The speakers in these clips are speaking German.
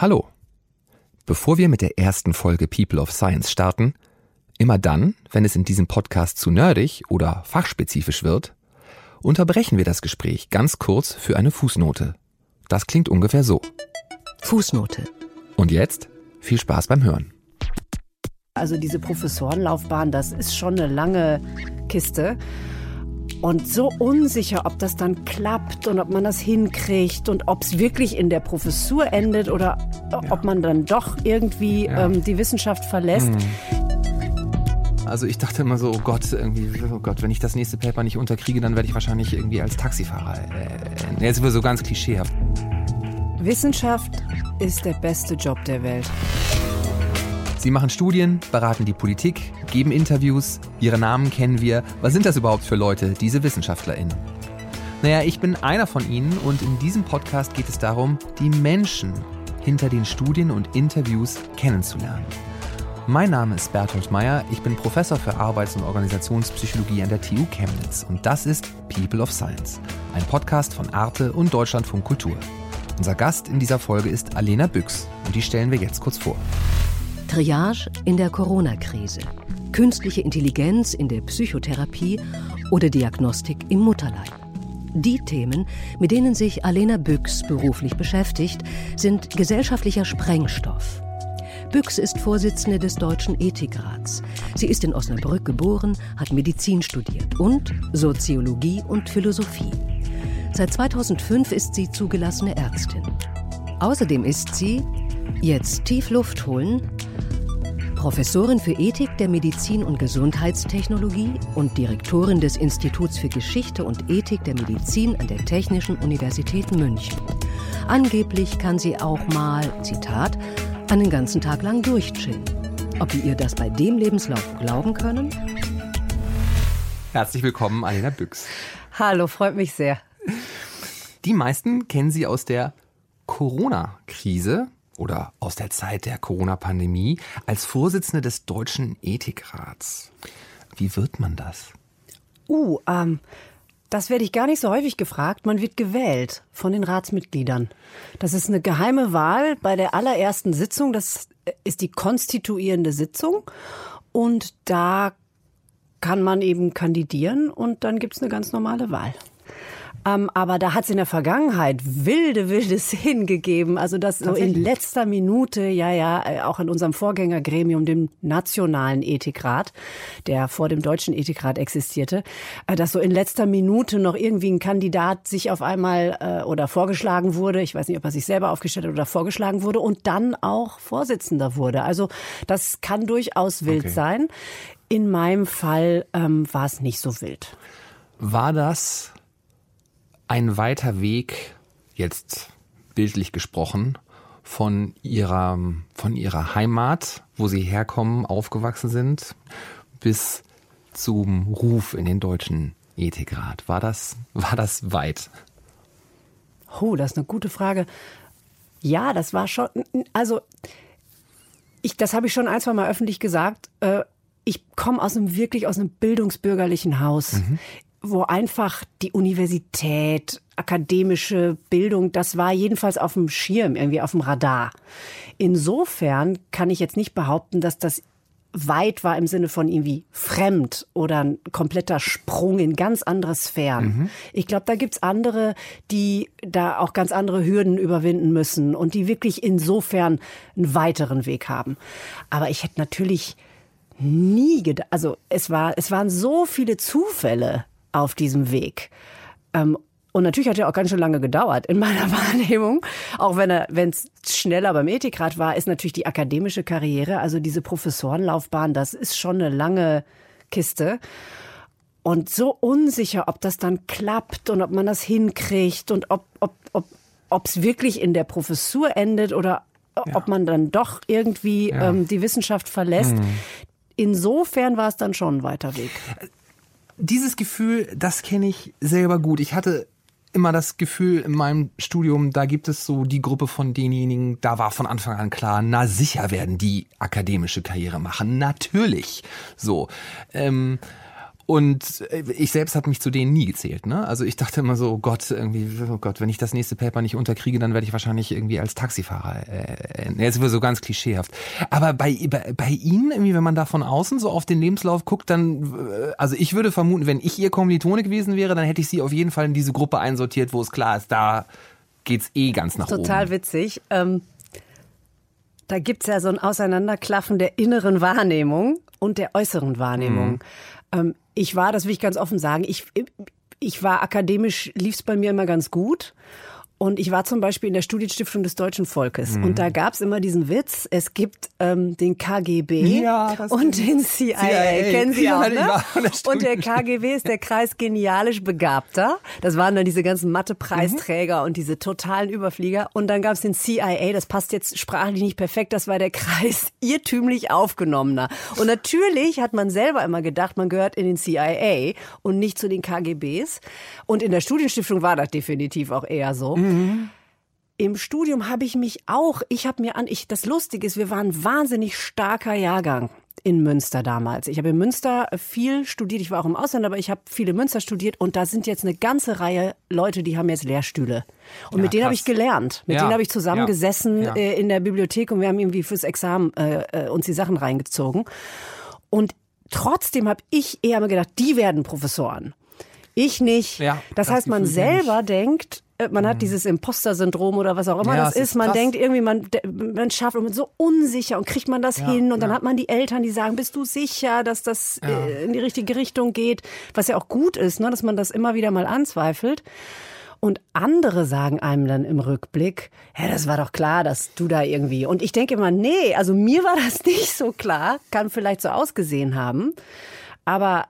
Hallo. Bevor wir mit der ersten Folge People of Science starten, immer dann, wenn es in diesem Podcast zu nerdig oder fachspezifisch wird, unterbrechen wir das Gespräch ganz kurz für eine Fußnote. Das klingt ungefähr so. Fußnote. Und jetzt viel Spaß beim Hören. Also diese Professorenlaufbahn, das ist schon eine lange Kiste und so unsicher, ob das dann klappt und ob man das hinkriegt und ob es wirklich in der Professur endet oder ja. ob man dann doch irgendwie ja. ähm, die Wissenschaft verlässt. Mhm. Also ich dachte immer so, oh Gott, irgendwie, oh Gott, wenn ich das nächste Paper nicht unterkriege, dann werde ich wahrscheinlich irgendwie als Taxifahrer. Äh, jetzt wird so ganz klischeehaft. Wissenschaft ist der beste Job der Welt. Sie machen Studien, beraten die Politik, geben Interviews, ihre Namen kennen wir. Was sind das überhaupt für Leute, diese WissenschaftlerInnen? Naja, ich bin einer von ihnen und in diesem Podcast geht es darum, die Menschen hinter den Studien und Interviews kennenzulernen. Mein Name ist Bertolt Meyer, ich bin Professor für Arbeits- und Organisationspsychologie an der TU Chemnitz und das ist People of Science, ein Podcast von Arte und Deutschlandfunk Kultur. Unser Gast in dieser Folge ist Alena Büchs und die stellen wir jetzt kurz vor. Triage in der Corona-Krise, künstliche Intelligenz in der Psychotherapie oder Diagnostik im Mutterleib. Die Themen, mit denen sich Alena Büchs beruflich beschäftigt, sind gesellschaftlicher Sprengstoff. Büchs ist Vorsitzende des Deutschen Ethikrats. Sie ist in Osnabrück geboren, hat Medizin studiert und Soziologie und Philosophie. Seit 2005 ist sie zugelassene Ärztin. Außerdem ist sie, jetzt tief Luft holen, Professorin für Ethik der Medizin- und Gesundheitstechnologie und Direktorin des Instituts für Geschichte und Ethik der Medizin an der Technischen Universität München. Angeblich kann sie auch mal, Zitat, einen ganzen Tag lang durchchillen. Ob wir ihr das bei dem Lebenslauf glauben können? Herzlich willkommen, Alena Büchs. Hallo, freut mich sehr. Die meisten kennen Sie aus der Corona-Krise oder aus der Zeit der Corona-Pandemie als Vorsitzende des Deutschen Ethikrats. Wie wird man das? Uh, ähm, das werde ich gar nicht so häufig gefragt. Man wird gewählt von den Ratsmitgliedern. Das ist eine geheime Wahl bei der allerersten Sitzung. Das ist die konstituierende Sitzung. Und da kann man eben kandidieren und dann gibt es eine ganz normale Wahl. Ähm, aber da hat es in der Vergangenheit wilde, wilde Szenen gegeben. Also das so in letzter Minute, ja, ja, äh, auch in unserem Vorgängergremium, dem Nationalen Ethikrat, der vor dem Deutschen Ethikrat existierte, äh, dass so in letzter Minute noch irgendwie ein Kandidat sich auf einmal äh, oder vorgeschlagen wurde. Ich weiß nicht, ob er sich selber aufgestellt hat oder vorgeschlagen wurde und dann auch Vorsitzender wurde. Also das kann durchaus wild okay. sein. In meinem Fall ähm, war es nicht so wild. War das ein weiter Weg, jetzt bildlich gesprochen, von ihrer, von ihrer Heimat, wo sie herkommen, aufgewachsen sind, bis zum Ruf in den deutschen Ethikrat. War das, war das weit? Oh, das ist eine gute Frage. Ja, das war schon, also, ich, das habe ich schon ein, zwei Mal öffentlich gesagt. Äh, ich komme aus einem wirklich aus einem bildungsbürgerlichen Haus. Mhm wo einfach die Universität, akademische Bildung, das war jedenfalls auf dem Schirm, irgendwie auf dem Radar. Insofern kann ich jetzt nicht behaupten, dass das weit war im Sinne von irgendwie fremd oder ein kompletter Sprung in ganz andere Sphären. Mhm. Ich glaube, da gibt's andere, die da auch ganz andere Hürden überwinden müssen und die wirklich insofern einen weiteren Weg haben. Aber ich hätte natürlich nie gedacht, also es war, es waren so viele Zufälle, auf diesem Weg. Ähm, und natürlich hat er auch ganz schön lange gedauert in meiner Wahrnehmung. Auch wenn er, wenn es schneller beim Ethikrat war, ist natürlich die akademische Karriere, also diese Professorenlaufbahn, das ist schon eine lange Kiste. Und so unsicher, ob das dann klappt und ob man das hinkriegt und ob ob ob ob es wirklich in der Professur endet oder ja. ob man dann doch irgendwie ja. ähm, die Wissenschaft verlässt. Mhm. Insofern war es dann schon ein weiter Weg dieses Gefühl, das kenne ich selber gut. Ich hatte immer das Gefühl in meinem Studium, da gibt es so die Gruppe von denjenigen, da war von Anfang an klar, na sicher werden die akademische Karriere machen. Natürlich. So. Ähm, Und äh, ich selbst habe mich zu denen nie gezählt. Ne? Also ich dachte immer so, oh Gott, irgendwie, oh Gott, wenn ich das nächste Paper nicht unterkriege, dann werde ich wahrscheinlich irgendwie als Taxifahrer. Äh, jetzt wird so ganz klischeehaft. Aber bei, bei, bei Ihnen, irgendwie, wenn man da von außen so auf den Lebenslauf guckt, dann, äh, also ich würde vermuten, wenn ich Ihr Kommilitone gewesen wäre, dann hätte ich Sie auf jeden Fall in diese Gruppe einsortiert, wo es klar ist, da geht's eh ganz nach Total oben. Total witzig. Ähm, da gibt's ja so ein Auseinanderklaffen der inneren Wahrnehmung und der äußeren Wahrnehmung. Mhm. Ich war, das will ich ganz offen sagen, ich, ich war akademisch, lief's bei mir immer ganz gut. Und ich war zum Beispiel in der Studienstiftung des deutschen Volkes. Mhm. Und da gab's immer diesen Witz, es gibt ähm, den KGB ja, und den CIA. CIA. Kennen Sie auch, ne? Und der KGB ist der Kreis Genialisch Begabter. Das waren dann diese ganzen Mathe-Preisträger mhm. und diese totalen Überflieger. Und dann gab's den CIA, das passt jetzt sprachlich nicht perfekt, das war der Kreis irrtümlich Aufgenommener. Und natürlich hat man selber immer gedacht, man gehört in den CIA und nicht zu den KGBs. Und in der Studienstiftung war das definitiv auch eher so. Mhm. Mhm. Im Studium habe ich mich auch, ich habe mir an, ich, das Lustige ist, wir waren ein wahnsinnig starker Jahrgang in Münster damals. Ich habe in Münster viel studiert. Ich war auch im Ausland, aber ich habe viele Münster studiert und da sind jetzt eine ganze Reihe Leute, die haben jetzt Lehrstühle. Und ja, mit denen habe ich gelernt. Mit ja, denen habe ich zusammengesessen ja, äh, in der Bibliothek und wir haben irgendwie fürs Examen äh, äh, uns die Sachen reingezogen. Und trotzdem habe ich eher mal gedacht, die werden Professoren. Ich nicht. Ja, das, das heißt, man selber denkt, äh, man hat mhm. dieses Imposter-Syndrom oder was auch immer ja, das ist. Man krass. denkt irgendwie, man, man schafft und man ist so unsicher und kriegt man das ja, hin und dann hat man die Eltern, die sagen, bist du sicher, dass das äh, in die richtige Richtung geht, was ja auch gut ist, ne, dass man das immer wieder mal anzweifelt. Und andere sagen einem dann im Rückblick, ja, das war doch klar, dass du da irgendwie. Und ich denke immer, nee, also mir war das nicht so klar, kann vielleicht so ausgesehen haben. Aber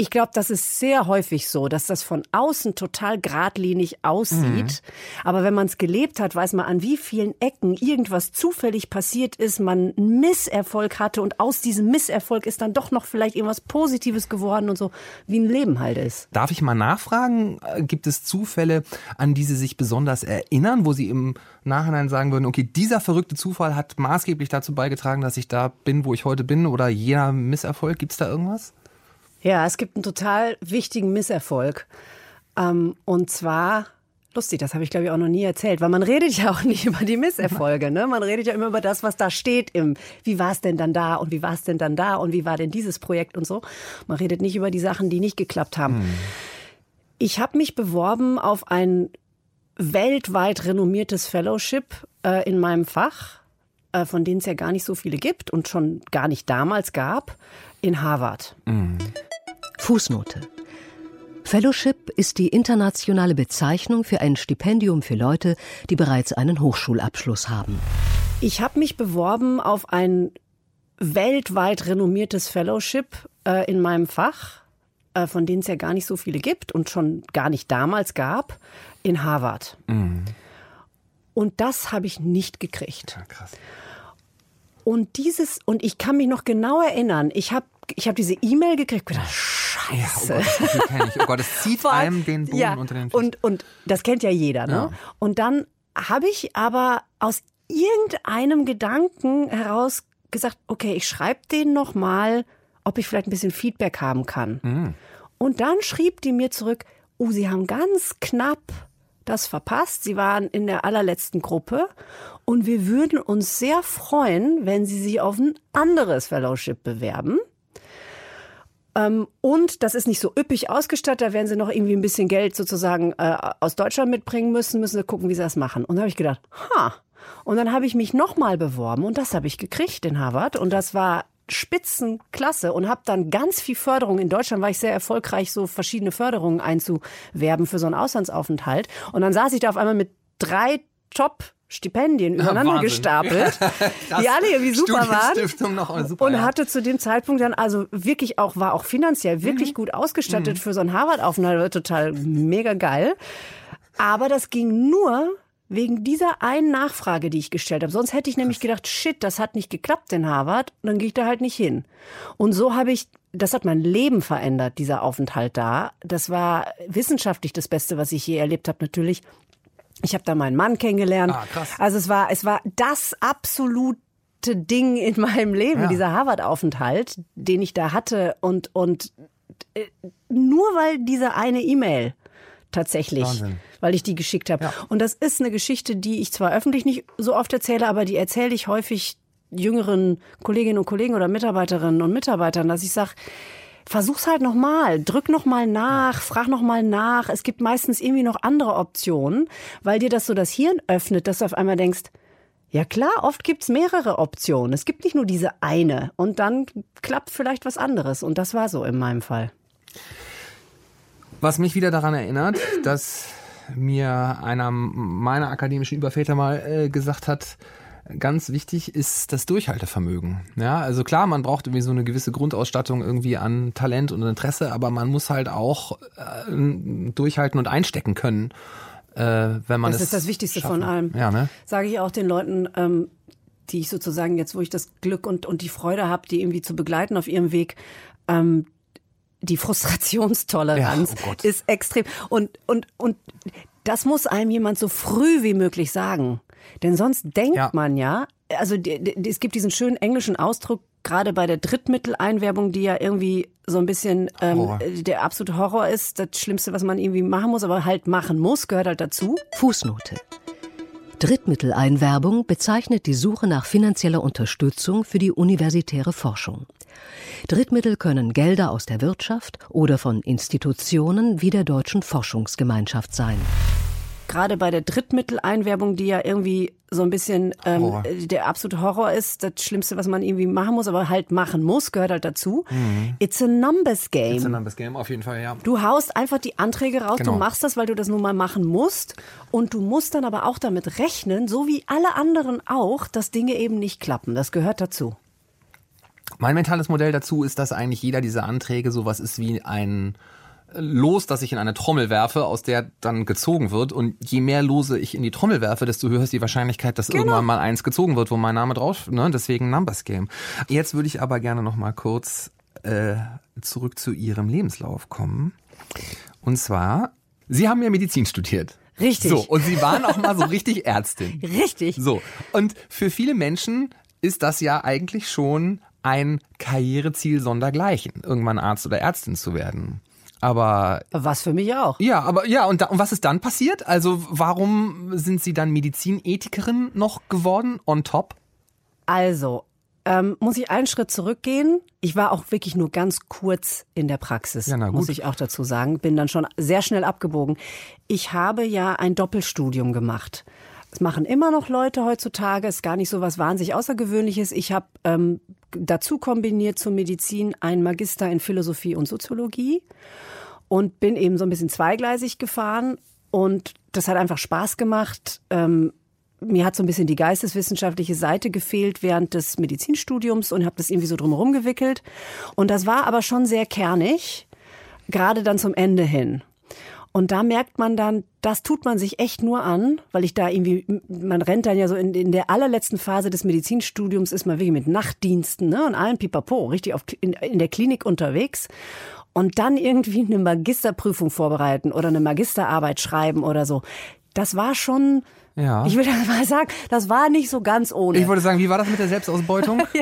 ich glaube, das ist sehr häufig so, dass das von außen total geradlinig aussieht. Mhm. Aber wenn man es gelebt hat, weiß man, an wie vielen Ecken irgendwas zufällig passiert ist, man einen Misserfolg hatte und aus diesem Misserfolg ist dann doch noch vielleicht irgendwas Positives geworden und so, wie ein Leben halt ist. Darf ich mal nachfragen, äh, gibt es Zufälle, an die Sie sich besonders erinnern, wo Sie im Nachhinein sagen würden, okay, dieser verrückte Zufall hat maßgeblich dazu beigetragen, dass ich da bin, wo ich heute bin oder jener Misserfolg? Gibt es da irgendwas? Ja, es gibt einen total wichtigen Misserfolg. Ähm, und zwar Lustig, das habe ich glaube ich auch noch nie erzählt, weil man redet ja auch nicht über die Misserfolge, ne? Man redet ja immer über das, was da steht im wie war es denn dann da und wie war es denn dann da und wie war denn dieses Projekt und so. Man redet nicht über die Sachen, die nicht geklappt haben. Hm. Ich habe mich beworben auf ein weltweit renommiertes Fellowship äh, in meinem Fach, äh, von denen es ja gar nicht so viele gibt und schon gar nicht damals gab, in Harvard. Mhm. Fußnote. Fellowship ist die internationale Bezeichnung für ein Stipendium für Leute, die bereits einen Hochschulabschluss haben. Ich habe mich beworben auf ein weltweit renommiertes Fellowship äh, in meinem Fach, äh, von denen es ja gar nicht so viele gibt und schon gar nicht damals gab, in Harvard. Mhm. Und das habe ich nicht gekriegt. Ja, krass. Und dieses, und ich kann mich noch genau erinnern, ich habe ich hab diese E-Mail gekriegt, gedacht, Scheiße. Ja, oh Gott, das, oh Gott, das zieht einem den Boden ja, unter den Füßen. Und, und das kennt ja jeder. Ne? Ja. Und dann habe ich aber aus irgendeinem Gedanken heraus gesagt, okay, ich schreibe denen noch mal, ob ich vielleicht ein bisschen Feedback haben kann. Mhm. Und dann schrieb die mir zurück, oh, sie haben ganz knapp das verpasst. Sie waren in der allerletzten Gruppe und wir würden uns sehr freuen, wenn Sie sich auf ein anderes Fellowship bewerben. Ähm, und das ist nicht so üppig ausgestattet, da werden sie noch irgendwie ein bisschen Geld sozusagen äh, aus Deutschland mitbringen müssen, müssen sie gucken, wie sie das machen. Und da habe ich gedacht, ha. Und dann habe ich mich nochmal beworben und das habe ich gekriegt in Harvard. Und das war Spitzenklasse und habe dann ganz viel Förderung. In Deutschland war ich sehr erfolgreich, so verschiedene Förderungen einzuwerben für so einen Auslandsaufenthalt. Und dann saß ich da auf einmal mit drei Top Stipendien übereinander ja, gestapelt, die alle irgendwie super waren. Noch super, und hatte zu dem Zeitpunkt dann also wirklich auch, war auch finanziell wirklich mhm. gut ausgestattet mhm. für so einen Harvard-Aufenthalt, total mega geil. Aber das ging nur wegen dieser einen Nachfrage, die ich gestellt habe. Sonst hätte ich nämlich gedacht, shit, das hat nicht geklappt in Harvard dann gehe ich da halt nicht hin. Und so habe ich, das hat mein Leben verändert, dieser Aufenthalt da. Das war wissenschaftlich das Beste, was ich je erlebt habe, natürlich. Ich habe da meinen Mann kennengelernt. Ah, krass. Also es war, es war das absolute Ding in meinem Leben, ja. dieser Harvard-Aufenthalt, den ich da hatte und, und äh, nur weil diese eine E-Mail tatsächlich, Wahnsinn. weil ich die geschickt habe. Ja. Und das ist eine Geschichte, die ich zwar öffentlich nicht so oft erzähle, aber die erzähle ich häufig jüngeren Kolleginnen und Kollegen oder Mitarbeiterinnen und Mitarbeitern, dass ich sage, versuch's halt nochmal, drück nochmal nach, frag nochmal nach. Es gibt meistens irgendwie noch andere Optionen, weil dir das so das Hirn öffnet, dass du auf einmal denkst, ja klar, oft gibt's mehrere Optionen. Es gibt nicht nur diese eine und dann klappt vielleicht was anderes. Und das war so in meinem Fall. Was mich wieder daran erinnert, dass mir einer meiner akademischen Überväter mal äh, gesagt hat, ganz wichtig ist das Durchhaltevermögen. Ja, also klar, man braucht irgendwie so eine gewisse Grundausstattung irgendwie an Talent und Interesse, aber man muss halt auch äh, durchhalten und einstecken können, äh, wenn man Das ist das Wichtigste schaffen. von allem. Ja, ne? Sage ich auch den Leuten, ähm, die ich sozusagen jetzt, wo ich das Glück und, und die Freude habe, die irgendwie zu begleiten auf ihrem Weg, ähm, die Frustrationstoleranz Ja, oh ist extrem. Und, und, und das muss einem jemand so früh wie möglich sagen. Denn sonst denkt Ja. man ja, also die, die, es gibt diesen schönen englischen Ausdruck, gerade bei der Drittmitteleinwerbung, die ja irgendwie so ein bisschen ähm, der absolute Horror ist, das Schlimmste, was man irgendwie machen muss, aber halt machen muss, gehört halt dazu. Fußnote. Drittmitteleinwerbung bezeichnet die Suche nach finanzieller Unterstützung für die universitäre Forschung. Drittmittel können Gelder aus der Wirtschaft oder von Institutionen wie der Deutschen Forschungsgemeinschaft sein. Gerade bei der Drittmitteleinwerbung, die ja irgendwie so ein bisschen ähm, der absolute Horror ist, das Schlimmste, was man irgendwie machen muss, aber halt machen muss, gehört halt dazu. It's a numbers game. Mhm. It's a numbers game, auf jeden Fall, ja. Du haust einfach die Anträge raus, Genau. du machst das, weil du das nun mal machen musst. Und du musst dann aber auch damit rechnen, so wie alle anderen auch, dass Dinge eben nicht klappen. Das gehört dazu. Mein mentales Modell dazu ist, dass eigentlich jeder dieser Anträge sowas ist wie ein Los, das ich in eine Trommel werfe, aus der dann gezogen wird. Und je mehr Lose ich in die Trommel werfe, desto höher ist die Wahrscheinlichkeit, dass irgendwann mal eins gezogen wird, wo mein Name drauf, ne? Deswegen Numbers Game. Jetzt würde ich aber gerne noch mal kurz äh, zurück zu Ihrem Lebenslauf kommen. Und zwar, Sie haben ja Medizin studiert. Richtig. So, und Sie waren auch mal so richtig Ärztin. Richtig. So, und für viele Menschen ist das ja eigentlich schon ein Karriereziel sondergleichen, irgendwann Arzt oder Ärztin zu werden. Aber Was für mich auch. ja, aber ja, und, da, und was ist dann passiert? Also warum sind Sie dann Medizinethikerin noch geworden on top? Also, ähm, muss ich einen Schritt zurückgehen. Ich war auch wirklich nur ganz kurz in der Praxis, Ja, na gut. muss ich auch dazu sagen. Bin dann schon sehr schnell abgebogen. Ich habe ja ein Doppelstudium gemacht. Das machen immer noch Leute heutzutage. Ist gar nicht so was wahnsinnig Außergewöhnliches. Ich habe ähm, dazu kombiniert zur Medizin einen Magister in Philosophie und Soziologie und bin eben so ein bisschen zweigleisig gefahren. Und das hat einfach Spaß gemacht. Ähm, mir hat so ein bisschen die geisteswissenschaftliche Seite gefehlt während des Medizinstudiums und habe das irgendwie so drumherum gewickelt. Und das war aber schon sehr kernig, gerade dann zum Ende hin. Und da merkt man dann, das tut man sich echt nur an, weil ich da irgendwie, man rennt dann ja so in, in der allerletzten Phase des Medizinstudiums, ist man wirklich mit Nachtdiensten ne, und allem Pipapo, richtig auf, in, in der Klinik unterwegs. Und dann irgendwie eine Magisterprüfung vorbereiten oder eine Magisterarbeit schreiben oder so. Das war schon, Ja. ich will das mal sagen, das war nicht so ganz ohne. Ich wollte sagen, wie war das mit der Selbstausbeutung?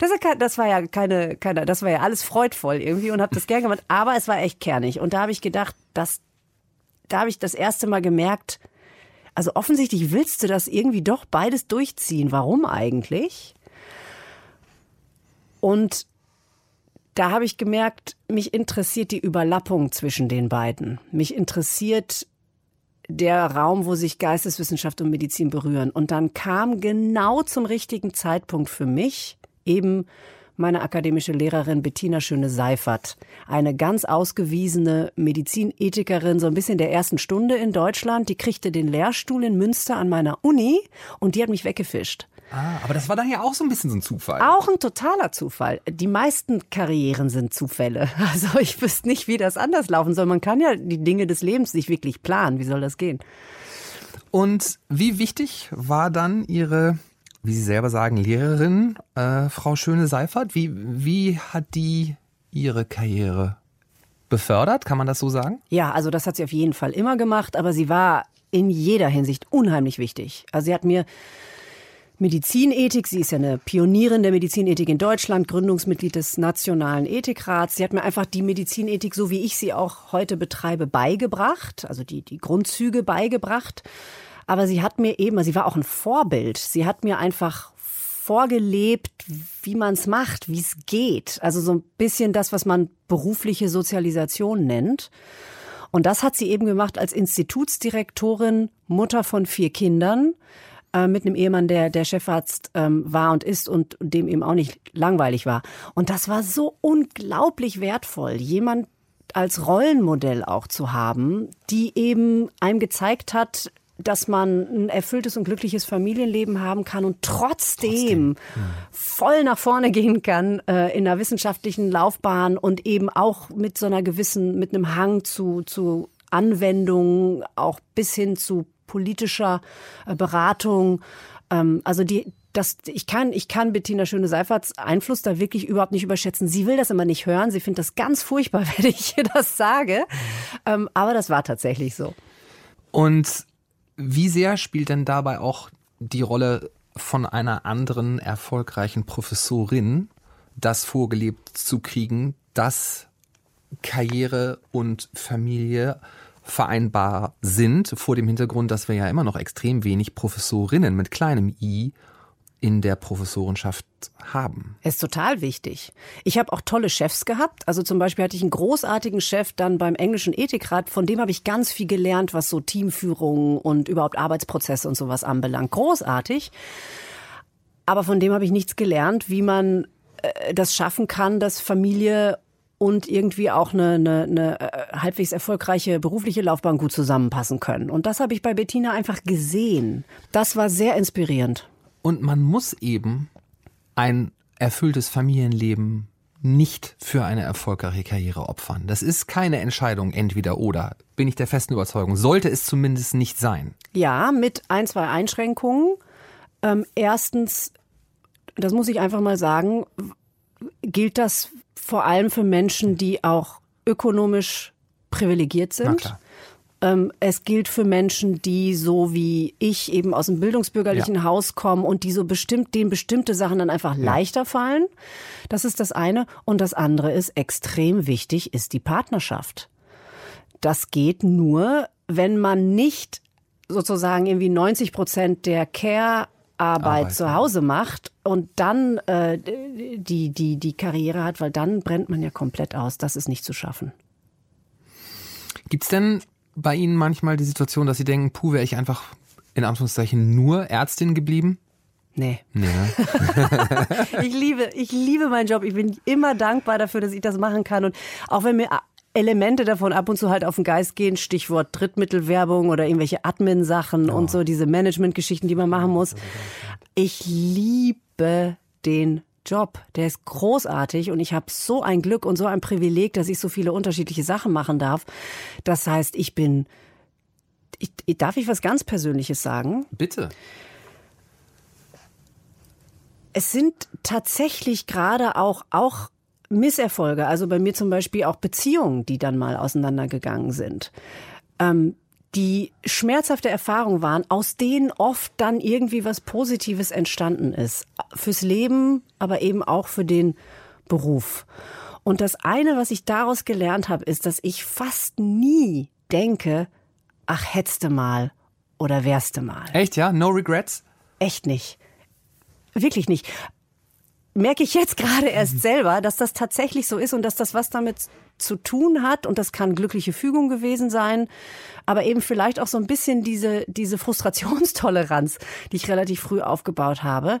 Das, ist kein- das war ja keine, keine, das war ja alles freudvoll irgendwie und habe das gern gemacht, aber es war echt kernig. Und da habe ich gedacht, dass, da habe ich das erste Mal gemerkt, also offensichtlich willst du das irgendwie doch beides durchziehen. Warum eigentlich? Und da habe ich gemerkt, mich interessiert die Überlappung zwischen den beiden. Mich interessiert der Raum, wo sich Geisteswissenschaft und Medizin berühren. Und dann kam genau zum richtigen Zeitpunkt für mich eben meine akademische Lehrerin Bettina Schöne-Seifert. Eine ganz ausgewiesene Medizinethikerin, so ein bisschen der ersten Stunde in Deutschland. Die kriegte den Lehrstuhl in Münster an meiner Uni und die hat mich weggefischt. ah, aber das war dann ja auch so ein bisschen so ein Zufall. Auch ein totaler Zufall. Die meisten Karrieren sind Zufälle. Also ich wüsste nicht, wie das anders laufen soll. Man kann ja die Dinge des Lebens nicht wirklich planen. Wie soll das gehen? Und wie wichtig war dann Ihre, wie Sie selber sagen, Lehrerin, äh, Frau Schöne-Seifert? Wie, wie hat die Ihre Karriere befördert? Kann man das so sagen? Ja, also das hat sie auf jeden Fall immer gemacht, aber sie war in jeder Hinsicht unheimlich wichtig. Also sie hat mir Medizinethik. Sie ist ja eine Pionierin der Medizinethik in Deutschland, Gründungsmitglied des Nationalen Ethikrats. Sie hat mir einfach die Medizinethik, so wie ich sie auch heute betreibe, beigebracht, also die, die Grundzüge beigebracht. Aber sie hat mir eben, sie war auch ein Vorbild. Sie hat mir einfach vorgelebt, wie man es macht, wie es geht. Also so ein bisschen das, was man berufliche Sozialisation nennt. Und das hat sie eben gemacht als Institutsdirektorin, Mutter von vier Kindern äh, mit einem Ehemann, der der Chefarzt ähm, war und ist und dem eben auch nicht langweilig war. Und das war so unglaublich wertvoll, jemand als Rollenmodell auch zu haben, die eben einem gezeigt hat, dass man ein erfülltes und glückliches Familienleben haben kann und trotzdem, trotzdem. Ja. voll nach vorne gehen kann äh, in einer wissenschaftlichen Laufbahn und eben auch mit so einer gewissen, mit einem Hang zu, zu Anwendung, auch bis hin zu politischer äh, Beratung. Ähm, also die, das, ich kann, ich kann Bettina Schöne-Seiferts Einfluss da wirklich überhaupt nicht überschätzen. Sie will das immer nicht hören. Sie findet das ganz furchtbar, wenn ich ihr das sage. Ähm, aber das war tatsächlich so. Und wie sehr spielt denn dabei auch die Rolle von einer anderen erfolgreichen Professorin, das vorgelebt zu kriegen, dass Karriere und Familie vereinbar sind, vor dem Hintergrund, dass wir ja immer noch extrem wenig Professorinnen mit kleinem i in der Professorenschaft haben. Ist total wichtig. Ich habe auch tolle Chefs gehabt. Also zum Beispiel hatte ich einen großartigen Chef dann beim englischen Ethikrat, von dem habe ich ganz viel gelernt, was so Teamführung und überhaupt Arbeitsprozesse und sowas anbelangt. Großartig. Aber von dem habe ich nichts gelernt, wie man äh, das schaffen kann, dass Familie und irgendwie auch eine, eine, eine äh, halbwegs erfolgreiche berufliche Laufbahn gut zusammenpassen können. Und das habe ich bei Bettina einfach gesehen. Das war sehr inspirierend. Und man muss eben ein erfülltes Familienleben nicht für eine erfolgreiche Karriere opfern. Das ist keine Entscheidung entweder oder, bin ich der festen Überzeugung. Sollte es zumindest nicht sein. Ja, mit ein, zwei Einschränkungen. Ähm, erstens, das muss ich einfach mal sagen, gilt das vor allem für Menschen, die auch ökonomisch privilegiert sind. Ähm, es gilt für Menschen, die so wie ich eben aus dem bildungsbürgerlichen ja. Haus kommen und die so bestimmt, denen bestimmte Sachen dann einfach ja. leichter fallen. Das ist das eine. Und das andere ist extrem wichtig, ist die Partnerschaft. Das geht nur, wenn man nicht sozusagen irgendwie 90 Prozent der Care Arbeit, Arbeit zu Hause macht und dann äh, die, die, die Karriere hat, weil dann brennt man ja komplett aus. Das ist nicht zu schaffen. Gibt's denn bei Ihnen manchmal die Situation, dass Sie denken, puh, wäre ich einfach in Anführungszeichen nur Ärztin geblieben? Nee. nee ne? ich liebe, ich liebe meinen Job. Ich bin immer dankbar dafür, dass ich das machen kann. Und auch wenn mir Elemente davon ab und zu halt auf den Geist gehen, Stichwort Drittmittelwerbung oder irgendwelche Admin-Sachen oh. und so diese Management-Geschichten, die man machen muss. Ich liebe den Job. Der ist großartig und ich habe so ein Glück und so ein Privileg, dass ich so viele unterschiedliche Sachen machen darf. Das heißt, ich bin. Ich, darf ich was ganz Persönliches sagen? Bitte. Es sind tatsächlich gerade auch, auch Misserfolge, also bei mir zum Beispiel auch Beziehungen, die dann mal auseinandergegangen sind, ähm, die schmerzhafte Erfahrungen waren, aus denen oft dann irgendwie was Positives entstanden ist. Fürs Leben, aber eben auch für den Beruf. Und das eine, was ich daraus gelernt habe, ist, dass ich fast nie denke, ach, hättest mal oder wärst mal. Echt, ja? No regrets? Echt nicht. Wirklich nicht merke ich jetzt gerade erst mhm. selber, dass das tatsächlich so ist und dass das was damit zu tun hat und das kann glückliche Fügung gewesen sein, aber eben vielleicht auch so ein bisschen diese, diese Frustrationstoleranz, die ich relativ früh aufgebaut habe.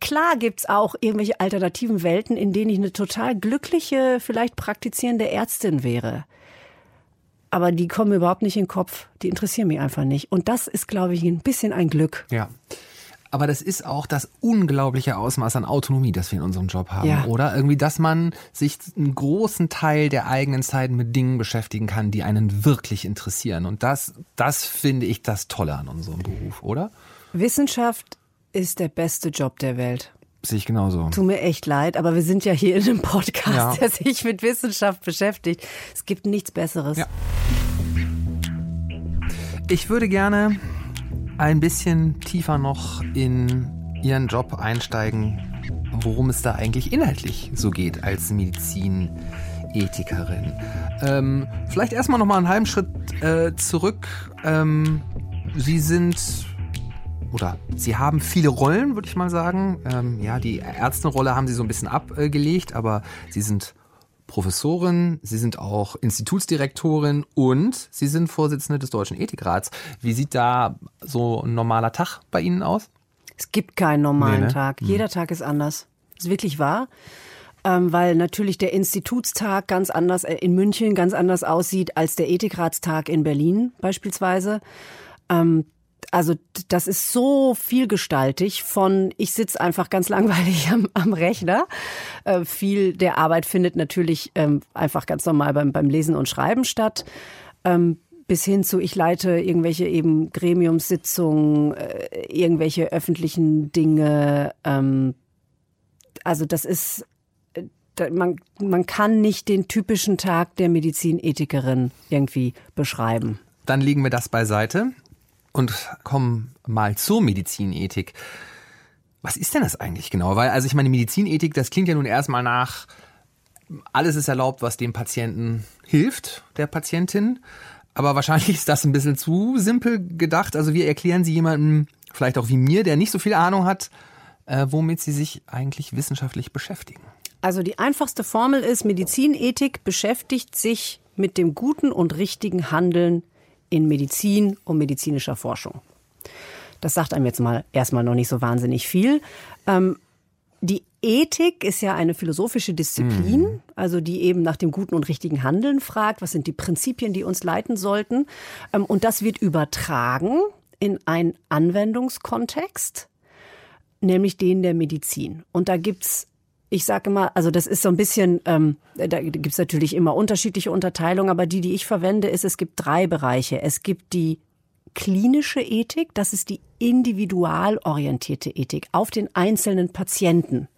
Klar gibt's auch irgendwelche alternativen Welten, in denen ich eine total glückliche, vielleicht praktizierende Ärztin wäre. Aber die kommen überhaupt nicht in den Kopf. Die interessieren mich einfach nicht. Und das ist, glaube ich, ein bisschen ein Glück. Ja. Aber das ist auch das unglaubliche Ausmaß an Autonomie, das wir in unserem Job haben, ja. oder? Irgendwie, dass man sich einen großen Teil der eigenen Zeit mit Dingen beschäftigen kann, die einen wirklich interessieren. Und das, das finde ich das Tolle an unserem Beruf, oder? Wissenschaft ist der beste Job der Welt. Sehe ich genauso. Tut mir echt leid, aber wir sind ja hier in einem Podcast, ja. der sich mit Wissenschaft beschäftigt. Es gibt nichts Besseres. Ja. Ich würde gerne ein bisschen tiefer noch in Ihren Job einsteigen, worum es da eigentlich inhaltlich so geht als Medizinethikerin. Ähm, vielleicht erstmal noch mal einen halben Schritt äh, zurück. Ähm, Sie sind oder Sie haben viele Rollen, würde ich mal sagen. Ähm, ja, die Ärztenrolle haben Sie so ein bisschen abgelegt, aber Sie sind Professorin, Sie sind auch Institutsdirektorin und Sie sind Vorsitzende des Deutschen Ethikrats. Wie sieht da so ein normaler Tag bei Ihnen aus? Es gibt keinen normalen nee, ne? Tag. Hm. Jeder Tag ist anders. Das ist wirklich wahr. Ähm, weil natürlich der Institutstag ganz anders äh, in München ganz anders aussieht als der Ethikratstag in Berlin beispielsweise. Ähm, also das ist so vielgestaltig von, ich sitze einfach ganz langweilig am, am Rechner. Äh, viel der Arbeit findet natürlich ähm, einfach ganz normal beim, beim Lesen und Schreiben statt. Ähm, bis hin zu, ich leite irgendwelche eben Gremiumssitzungen, äh, irgendwelche öffentlichen Dinge. Ähm, also das ist, äh, man, man kann nicht den typischen Tag der Medizinethikerin irgendwie beschreiben. Dann legen wir das beiseite und kommen mal zur Medizinethik. Was ist denn das eigentlich genau? Weil, also ich meine, Medizinethik, das klingt ja nun erstmal nach, alles ist erlaubt, was dem Patienten hilft, der Patientin. Aber wahrscheinlich ist das ein bisschen zu simpel gedacht. Also wir erklären Sie jemandem, vielleicht auch wie mir, der nicht so viel Ahnung hat, äh, womit Sie sich eigentlich wissenschaftlich beschäftigen. Also die einfachste Formel ist, Medizinethik beschäftigt sich mit dem guten und richtigen Handeln in Medizin und medizinischer Forschung. Das sagt einem jetzt mal erstmal noch nicht so wahnsinnig viel. Ähm, die Ethik ist ja eine philosophische Disziplin, mhm. also die eben nach dem guten und richtigen Handeln fragt, was sind die Prinzipien, die uns leiten sollten. Ähm, und das wird übertragen in einen Anwendungskontext, nämlich den der Medizin. Und da gibt's ich sage immer, also das ist so ein bisschen, ähm, da gibt's natürlich immer unterschiedliche Unterteilungen, aber die, die ich verwende, ist, es gibt drei Bereiche. Es gibt die klinische Ethik, das ist die individualorientierte Ethik auf den einzelnen Patienten.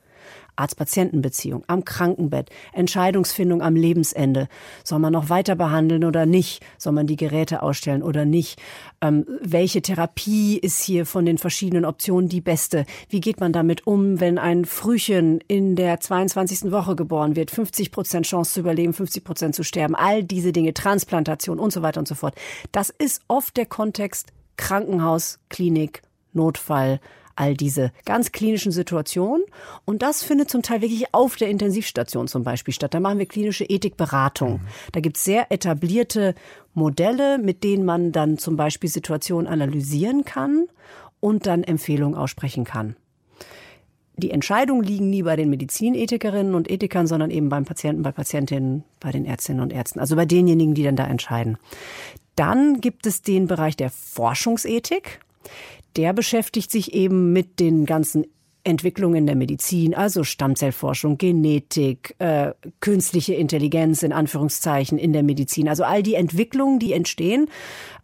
Arzt-Patienten-Beziehung, am Krankenbett, Entscheidungsfindung am Lebensende. Soll man noch weiter behandeln oder nicht? Soll man die Geräte ausstellen oder nicht? Ähm, welche Therapie ist hier von den verschiedenen Optionen die beste? Wie geht man damit um, wenn ein Frühchen in der 22. Woche geboren wird? 50 Prozent Chance zu überleben, 50 Prozent zu sterben. All diese Dinge, Transplantation und so weiter und so fort. Das ist oft der Kontext Krankenhaus, Klinik, Notfall, all diese ganz klinischen Situationen. Und das findet zum Teil wirklich auf der Intensivstation zum Beispiel statt. Da machen wir klinische Ethikberatung. Mhm. Da gibt es sehr etablierte Modelle, mit denen man dann zum Beispiel Situationen analysieren kann und dann Empfehlungen aussprechen kann. Die Entscheidungen liegen nie bei den Medizinethikerinnen und Ethikern, sondern eben beim Patienten, bei Patientinnen, bei den Ärztinnen und Ärzten, also bei denjenigen, die dann da entscheiden. Dann gibt es den Bereich der Forschungsethik der beschäftigt sich eben mit den ganzen Entwicklungen der Medizin, also Stammzellforschung, Genetik, äh, künstliche Intelligenz in Anführungszeichen in der Medizin, also all die Entwicklungen, die entstehen.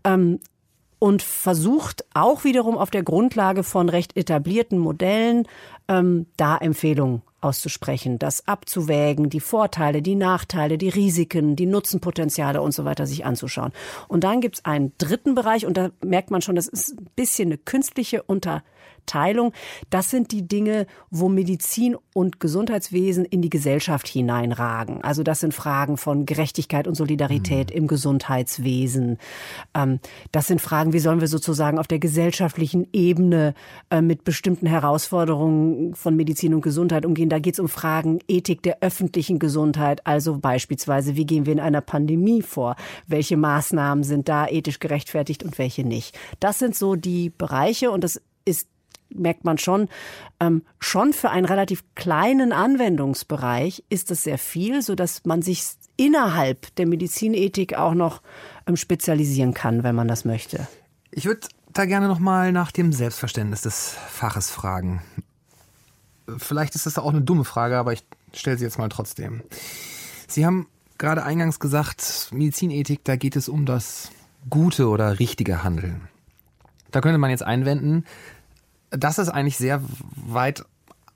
Ähm, und versucht auch wiederum auf der Grundlage von recht etablierten Modellen ähm, da Empfehlungen auszusprechen, das abzuwägen, die Vorteile, die Nachteile, die Risiken, die Nutzenpotenziale und so weiter sich anzuschauen. Und dann gibt's einen dritten Bereich und da merkt man schon, das ist ein bisschen eine künstliche Unter Teilung. Das sind die Dinge, wo Medizin und Gesundheitswesen in die Gesellschaft hineinragen. Also das sind Fragen von Gerechtigkeit und Solidarität mhm. im Gesundheitswesen. Ähm, das sind Fragen, wie sollen wir sozusagen auf der gesellschaftlichen Ebene äh, mit bestimmten Herausforderungen von Medizin und Gesundheit umgehen. Da geht es um Fragen Ethik der öffentlichen Gesundheit. Also beispielsweise, wie gehen wir in einer Pandemie vor? Welche Maßnahmen sind da ethisch gerechtfertigt und welche nicht? Das sind so die Bereiche und das ist merkt man schon, ähm, schon für einen relativ kleinen Anwendungsbereich ist es sehr viel, so dass man sich innerhalb der Medizinethik auch noch ähm, spezialisieren kann, wenn man das möchte. Ich würde da gerne noch mal nach dem Selbstverständnis des Faches fragen. Vielleicht ist das auch eine dumme Frage, aber ich stelle sie jetzt mal trotzdem. Sie haben gerade eingangs gesagt, Medizinethik, da geht es um das gute oder richtige Handeln. Da könnte man jetzt einwenden, dass es eigentlich sehr weit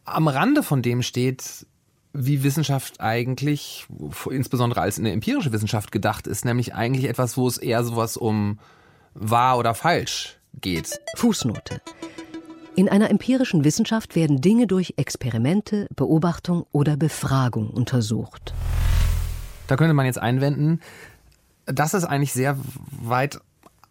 am Rande von dem steht, wie Wissenschaft eigentlich, insbesondere als eine empirische Wissenschaft gedacht ist, nämlich eigentlich etwas, wo es eher sowas um wahr oder falsch geht. Fußnote. In einer empirischen Wissenschaft werden Dinge durch Experimente, Beobachtung oder Befragung untersucht. Da könnte man jetzt einwenden, dass es eigentlich sehr weit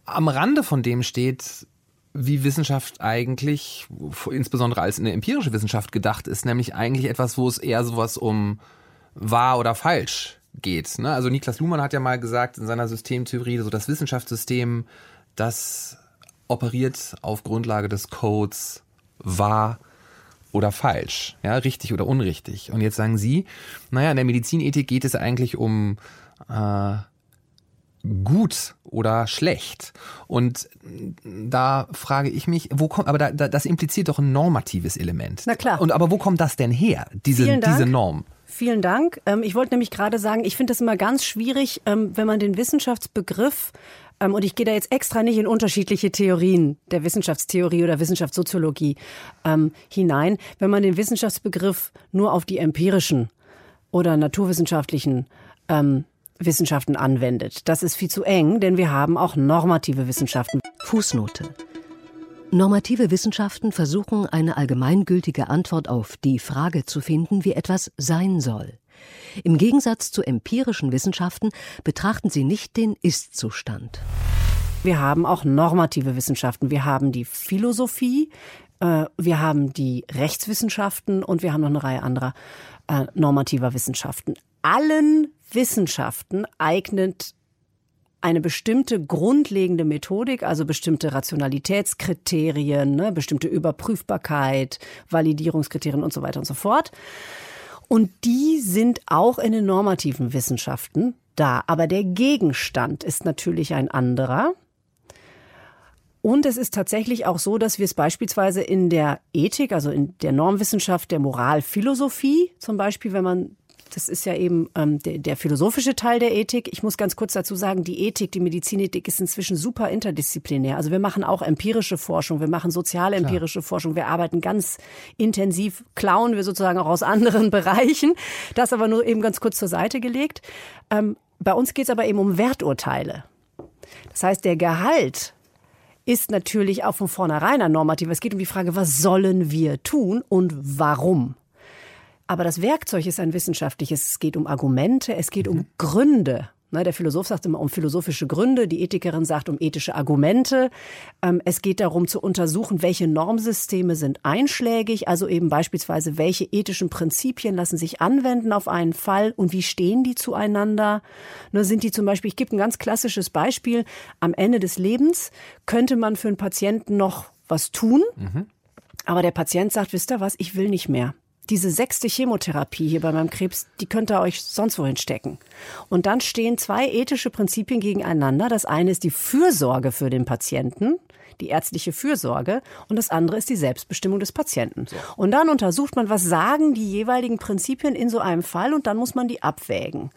am Rande von dem steht, wie Wissenschaft eigentlich, insbesondere als eine empirische Wissenschaft gedacht ist, nämlich eigentlich etwas, wo es eher sowas um wahr oder falsch geht. Ne? Also Niklas Luhmann hat ja mal gesagt in seiner Systemtheorie, so das Wissenschaftssystem, das operiert auf Grundlage des Codes wahr oder falsch, ja, richtig oder unrichtig. Und jetzt sagen Sie, naja, in der Medizinethik geht es eigentlich um äh, gut oder schlecht. Und da frage ich mich, wo kommt, aber da, da, das impliziert doch ein normatives Element. Na klar. Und aber wo kommt das denn her, diese, diese Norm? Vielen Dank. Ähm, ich wollte nämlich gerade sagen, ich finde es immer ganz schwierig, ähm, wenn man den Wissenschaftsbegriff ähm, und ich gehe da jetzt extra nicht in unterschiedliche Theorien der Wissenschaftstheorie oder Wissenschaftssoziologie ähm, hinein, wenn man den Wissenschaftsbegriff nur auf die empirischen oder naturwissenschaftlichen ähm, Wissenschaften anwendet. Das ist viel zu eng, denn wir haben auch normative Wissenschaften. Fußnote. Normative Wissenschaften versuchen eine allgemeingültige Antwort auf die Frage zu finden, wie etwas sein soll. Im Gegensatz zu empirischen Wissenschaften betrachten sie nicht den Ist-Zustand. Wir haben auch normative Wissenschaften. Wir haben die Philosophie, äh, wir haben die Rechtswissenschaften und wir haben noch eine Reihe anderer äh, normativer Wissenschaften. Allen Wissenschaften eignet eine bestimmte grundlegende Methodik, also bestimmte Rationalitätskriterien, ne, bestimmte Überprüfbarkeit, Validierungskriterien und so weiter und so fort. Und die sind auch in den normativen Wissenschaften da. Aber der Gegenstand ist natürlich ein anderer. Und es ist tatsächlich auch so, dass wir es beispielsweise in der Ethik, also in der Normwissenschaft der Moralphilosophie, zum Beispiel, wenn man das ist ja eben ähm, der, der philosophische Teil der Ethik. Ich muss ganz kurz dazu sagen, die Ethik, die Medizinethik ist inzwischen super interdisziplinär. Also wir machen auch empirische Forschung, wir machen soziale empirische Klar. Forschung, wir arbeiten ganz intensiv, klauen wir sozusagen auch aus anderen Bereichen. Das aber nur eben ganz kurz zur Seite gelegt. Ähm, bei uns geht es aber eben um Werturteile. Das heißt, der Gehalt ist natürlich auch von vornherein ein normativ. Es geht um die Frage, was sollen wir tun und warum? Aber das Werkzeug ist ein wissenschaftliches. Es geht um Argumente, es geht mhm. um Gründe. Ne, der Philosoph sagt immer um philosophische Gründe, die Ethikerin sagt um ethische Argumente. Ähm, es geht darum zu untersuchen, welche Normsysteme sind einschlägig, also eben beispielsweise, welche ethischen Prinzipien lassen sich anwenden auf einen Fall und wie stehen die zueinander. Ne, sind die zum Beispiel, ich gebe ein ganz klassisches Beispiel, am Ende des Lebens könnte man für einen Patienten noch was tun, mhm. aber der Patient sagt, wisst ihr was, ich will nicht mehr diese sechste Chemotherapie hier bei meinem Krebs, die könnt ihr euch sonst wohin stecken. Und dann stehen zwei ethische Prinzipien gegeneinander. Das eine ist die Fürsorge für den Patienten, die ärztliche Fürsorge, und das andere ist die Selbstbestimmung des Patienten. So. Und dann untersucht man, was sagen die jeweiligen Prinzipien in so einem Fall, und dann muss man die abwägen.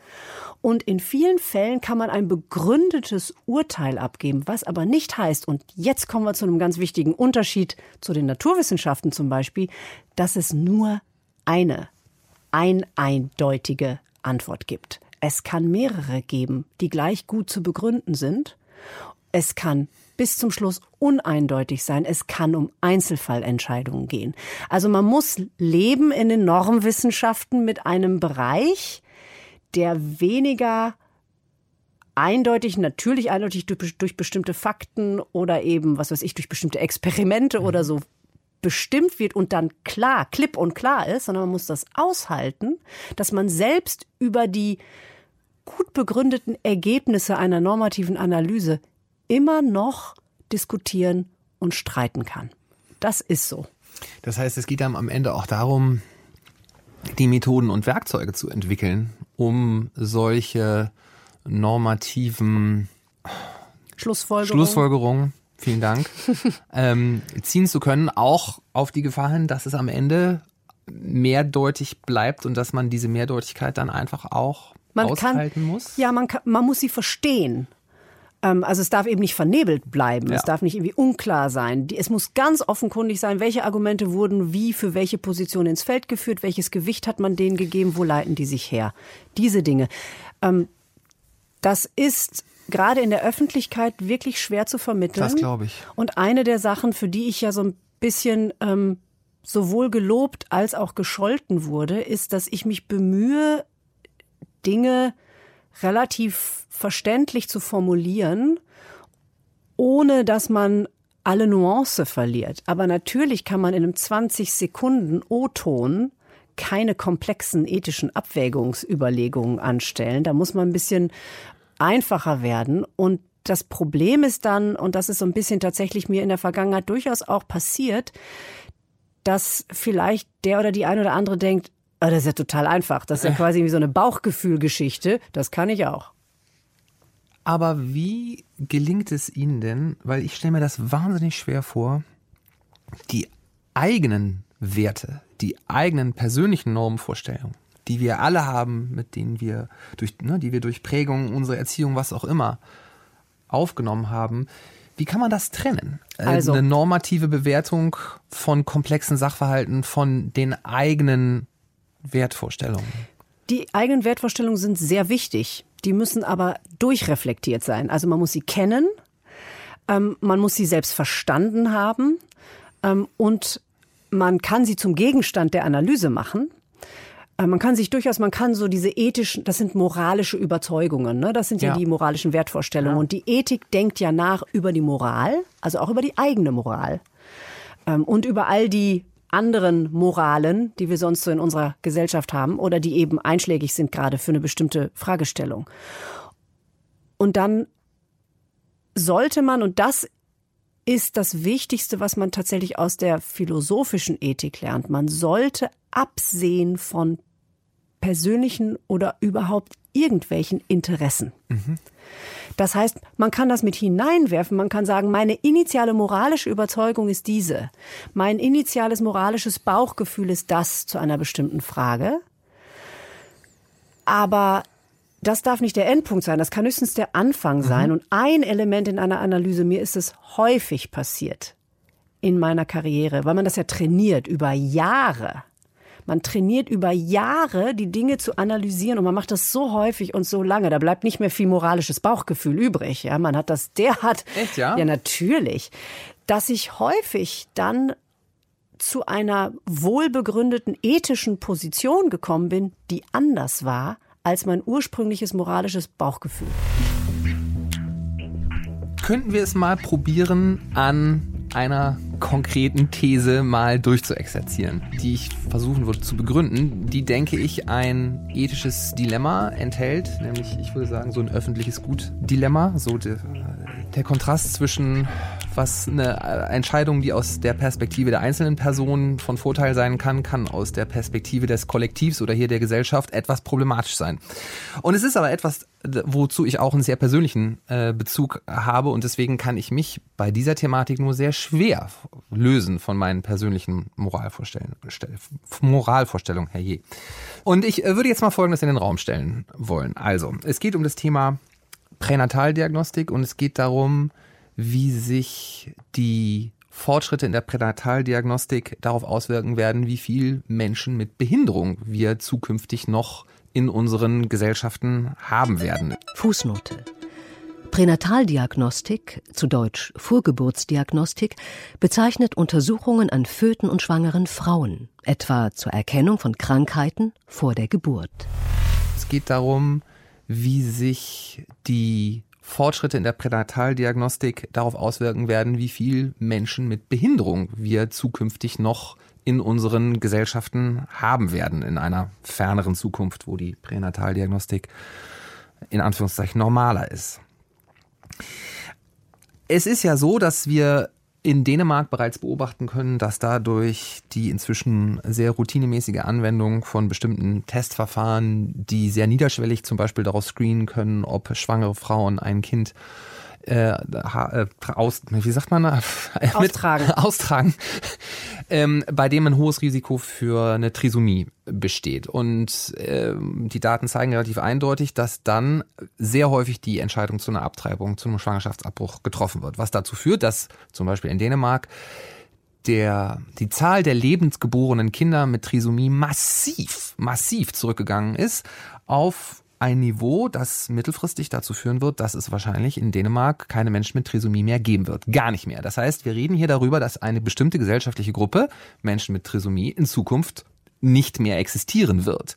Und in vielen Fällen kann man ein begründetes Urteil abgeben, was aber nicht heißt, und jetzt kommen wir zu einem ganz wichtigen Unterschied zu den Naturwissenschaften zum Beispiel, dass es nur eine, ein eindeutige Antwort gibt. Es kann mehrere geben, die gleich gut zu begründen sind. Es kann bis zum Schluss uneindeutig sein. Es kann um Einzelfallentscheidungen gehen. Also man muss leben in den Normwissenschaften mit einem Bereich, der weniger eindeutig, natürlich eindeutig durch, durch, bestimmte Fakten oder eben, was weiß ich, durch bestimmte Experimente oder so bestimmt wird und dann klar, klipp und klar ist, sondern man muss das aushalten, dass man selbst über die gut begründeten Ergebnisse einer normativen Analyse immer noch diskutieren und streiten kann. Das ist so. Das heißt, es geht dann am Ende auch darum, die Methoden und Werkzeuge zu entwickeln, um solche normativen Schlussfolgerungen, Schlussfolgerungen vielen Dank, ähm, ziehen zu können, auch auf die Gefahr hin, dass es am Ende mehrdeutig bleibt und dass man diese Mehrdeutigkeit dann einfach auch man aushalten kann, muss? Ja, man, kann, man muss sie verstehen. Ähm, also es darf eben nicht vernebelt bleiben, ja. es darf nicht irgendwie unklar sein. Es muss ganz offenkundig sein, welche Argumente wurden wie für welche Position ins Feld geführt, welches Gewicht hat man denen gegeben, wo leiten die sich her. Diese Dinge. Ähm, das ist gerade in der Öffentlichkeit wirklich schwer zu vermitteln. Das glaube ich. Und eine der Sachen, für die ich ja so ein bisschen ähm, sowohl gelobt als auch gescholten wurde, ist, dass ich mich bemühe, Dinge relativ verständlich zu formulieren, ohne dass man alle Nuance verliert. Aber natürlich kann man in einem 20 Sekunden O-Ton keine komplexen ethischen Abwägungsüberlegungen anstellen. Da muss man ein bisschen einfacher werden. Und das Problem ist dann, und das ist so ein bisschen tatsächlich mir in der Vergangenheit durchaus auch passiert, dass vielleicht der oder die ein oder andere denkt, oh, das ist ja total einfach. Das ist ja quasi wie so eine Bauchgefühlgeschichte. Das kann ich auch. Aber wie gelingt es Ihnen denn, weil ich stelle mir das wahnsinnig schwer vor, die eigenen Werte, die eigenen persönlichen Normvorstellungen, die wir alle haben, mit denen wir durch, ne, die wir durch Prägung, unsere Erziehung, was auch immer aufgenommen haben, wie kann man das trennen? Äh, also, Eine normative Bewertung von komplexen Sachverhalten, von den eigenen Wertvorstellungen. Die eigenen Wertvorstellungen sind sehr wichtig. Die müssen aber durchreflektiert sein. Also man muss sie kennen, ähm, man muss sie selbst verstanden haben ähm, und man kann sie zum Gegenstand der Analyse machen. Man kann sich durchaus, man kann so diese ethischen, das sind moralische Überzeugungen, ne? das sind ja, ja die moralischen Wertvorstellungen. Ja. Und die Ethik denkt ja nach über die Moral, also auch über die eigene Moral. Ähm, und über all die anderen Moralen, die wir sonst so in unserer Gesellschaft haben oder die eben einschlägig sind gerade für eine bestimmte Fragestellung. Und dann sollte man, und das ist das Wichtigste, was man tatsächlich aus der philosophischen Ethik lernt, man sollte absehen von persönlichen oder überhaupt irgendwelchen Interessen. Mhm. Das heißt, man kann das mit hineinwerfen, man kann sagen, meine initiale moralische Überzeugung ist diese. Mein initiales moralisches Bauchgefühl ist das zu einer bestimmten Frage. Aber das darf nicht der Endpunkt sein, das kann höchstens der Anfang sein. Mhm. Und ein Element in einer Analyse, mir ist es häufig passiert in meiner Karriere, weil man das ja trainiert über Jahre. Man trainiert über Jahre, die Dinge zu analysieren und man macht das so häufig und so lange. Da bleibt nicht mehr viel moralisches Bauchgefühl übrig. Ja, man hat das derart. Echt, ja? Ja, natürlich. Dass ich häufig dann zu einer wohlbegründeten ethischen Position gekommen bin, die anders war als mein ursprüngliches moralisches Bauchgefühl. Könnten wir es mal probieren an einer konkreten These mal durchzuexerzieren, die ich versuchen würde zu begründen, die, denke ich, ein ethisches Dilemma enthält, nämlich, ich würde sagen, so ein öffentliches Gut-Dilemma, so der, der Kontrast zwischen was eine Entscheidung, die aus der Perspektive der einzelnen Person von Vorteil sein kann, kann aus der Perspektive des Kollektivs oder hier der Gesellschaft etwas problematisch sein. Und es ist aber etwas, wozu ich auch einen sehr persönlichen äh, Bezug habe und deswegen kann ich mich bei dieser Thematik nur sehr schwer lösen von meinen persönlichen Moralvorstellungen. Moralvorstellungen, herrje. Und ich äh, würde jetzt mal Folgendes in den Raum stellen wollen. Also, es geht um das Thema Pränataldiagnostik und es geht darum, wie sich die Fortschritte in der Pränataldiagnostik darauf auswirken werden, wie viel Menschen mit Behinderung wir zukünftig noch in unseren Gesellschaften haben werden. Fußnote. Pränataldiagnostik, zu Deutsch Vorgeburtsdiagnostik, bezeichnet Untersuchungen an Föten und schwangeren Frauen, etwa zur Erkennung von Krankheiten vor der Geburt. Es geht darum, wie sich die Fortschritte in der Pränataldiagnostik darauf auswirken werden, wie viel Menschen mit Behinderung wir zukünftig noch in unseren Gesellschaften haben werden in einer ferneren Zukunft, wo die Pränataldiagnostik in Anführungszeichen normaler ist. Es ist ja so, dass wir in Dänemark bereits beobachten können, dass dadurch die inzwischen sehr routinemäßige Anwendung von bestimmten Testverfahren, die sehr niederschwellig zum Beispiel daraus screenen können, ob schwangere Frauen ein Kind äh, aus, wie sagt man, austragen, austragen ähm, bei dem ein hohes Risiko für eine Trisomie besteht. Und ähm, die Daten zeigen relativ eindeutig, dass dann sehr häufig die Entscheidung zu einer Abtreibung, zu einem Schwangerschaftsabbruch getroffen wird. Was dazu führt, dass zum Beispiel in Dänemark der, die Zahl der lebensgeborenen Kinder mit Trisomie massiv, massiv zurückgegangen ist auf ein Niveau, das mittelfristig dazu führen wird, dass es wahrscheinlich in Dänemark keine Menschen mit Trisomie mehr geben wird. Gar nicht mehr. Das heißt, wir reden hier darüber, dass eine bestimmte gesellschaftliche Gruppe Menschen mit Trisomie in Zukunft nicht mehr existieren wird.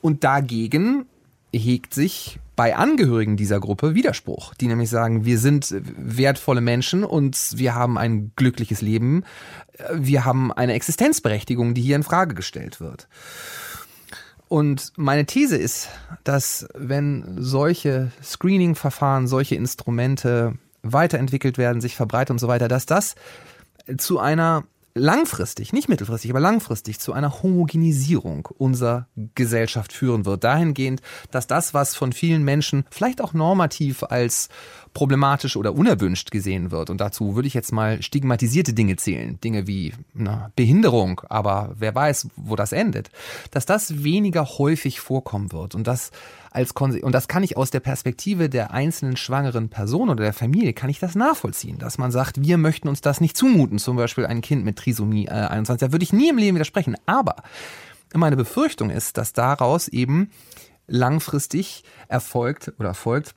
Und dagegen hegt sich bei Angehörigen dieser Gruppe Widerspruch, die nämlich sagen, wir sind wertvolle Menschen und wir haben ein glückliches Leben, wir haben eine Existenzberechtigung, die hier in Frage gestellt wird. Und meine These ist, dass wenn solche Screening-Verfahren, solche Instrumente weiterentwickelt werden, sich verbreiten und so weiter, dass das zu einer langfristig, nicht mittelfristig, aber langfristig zu einer Homogenisierung unserer Gesellschaft führen wird. Dahingehend, dass das, was von vielen Menschen vielleicht auch normativ als problematisch oder unerwünscht gesehen wird, und dazu würde ich jetzt mal stigmatisierte Dinge zählen, Dinge wie na, Behinderung, aber wer weiß, wo das endet, dass das weniger häufig vorkommen wird und dass als Konse und das kann ich aus der Perspektive der einzelnen schwangeren Person oder der Familie kann ich das nachvollziehen, dass man sagt, wir möchten uns das nicht zumuten, zum Beispiel ein Kind mit Trisomie äh, 21, da würde ich nie im Leben widersprechen, aber meine Befürchtung ist, dass daraus eben langfristig erfolgt oder erfolgt,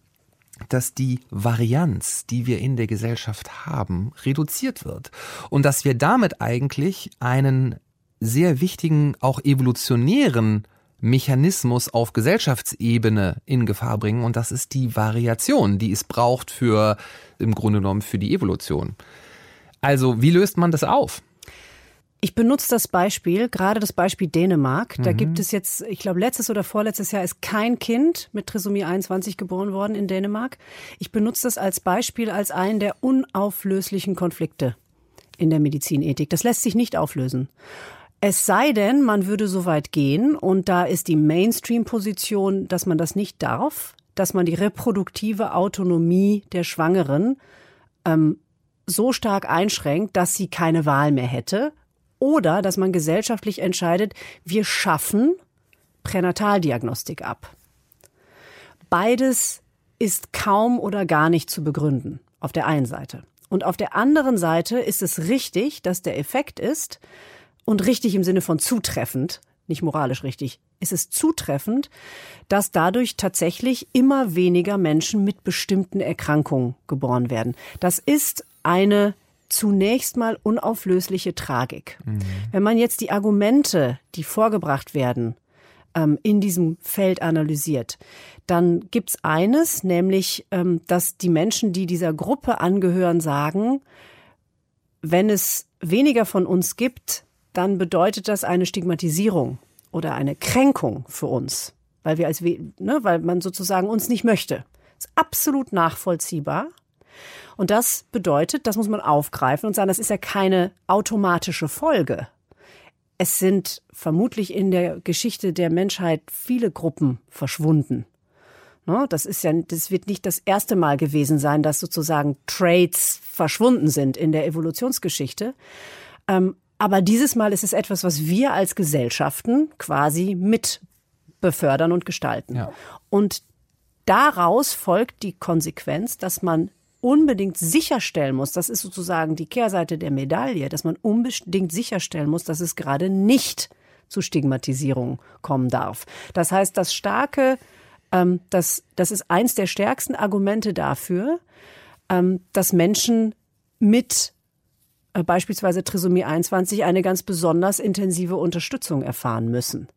dass die Varianz, die wir in der Gesellschaft haben, reduziert wird. Und dass wir damit eigentlich einen sehr wichtigen, auch evolutionären Mechanismus auf Gesellschaftsebene in Gefahr bringen und das ist die Variation, die es braucht für im Grunde genommen für die Evolution. Also, wie löst man das auf? Ich benutze das Beispiel, gerade das Beispiel Dänemark. Da mhm. gibt es jetzt, ich glaube, letztes oder vorletztes Jahr ist kein Kind mit Trisomie 21 geboren worden in Dänemark. Ich benutze das als Beispiel als einen der unauflöslichen Konflikte in der Medizinethik. Das lässt sich nicht auflösen. Es sei denn, man würde so weit gehen, und da ist die Mainstream-Position, dass man das nicht darf, dass man die reproduktive Autonomie der Schwangeren ähm, so stark einschränkt, dass sie keine Wahl mehr hätte, oder dass man gesellschaftlich entscheidet, wir schaffen Pränataldiagnostik ab. Beides ist kaum oder gar nicht zu begründen, auf der einen Seite. Und auf der anderen Seite ist es richtig, dass der Effekt ist, und richtig im Sinne von zutreffend, nicht moralisch richtig, ist es zutreffend, dass dadurch tatsächlich immer weniger Menschen mit bestimmten Erkrankungen geboren werden. Das ist eine zunächst mal unauflösliche Tragik. Mhm. Wenn man jetzt die Argumente, die vorgebracht werden, ähm, in diesem Feld analysiert, dann gibt's eines, nämlich, ähm, dass die Menschen, die dieser Gruppe angehören, sagen, wenn es weniger von uns gibt, dann bedeutet das eine Stigmatisierung oder eine Kränkung für uns, weil wir als, ne, weil man sozusagen uns nicht möchte. Ist absolut nachvollziehbar. Und das bedeutet, das muss man aufgreifen und sagen, das ist ja keine automatische Folge. Es sind vermutlich in der Geschichte der Menschheit viele Gruppen verschwunden. Ne, das ist ja, das wird nicht das erste Mal gewesen sein, dass sozusagen Traits verschwunden sind in der Evolutionsgeschichte. Ähm, aber dieses Mal ist es etwas, was wir als Gesellschaften quasi mit befördern und gestalten. Ja. Und daraus folgt die Konsequenz, dass man unbedingt sicherstellen muss, das ist sozusagen die Kehrseite der Medaille, dass man unbedingt sicherstellen muss, dass es gerade nicht zu Stigmatisierung kommen darf. Das heißt, das starke, ähm, das, das ist eins der stärksten Argumente dafür, ähm, dass Menschen mit beispielsweise Trisomie 21 eine ganz besonders intensive Unterstützung erfahren müssen.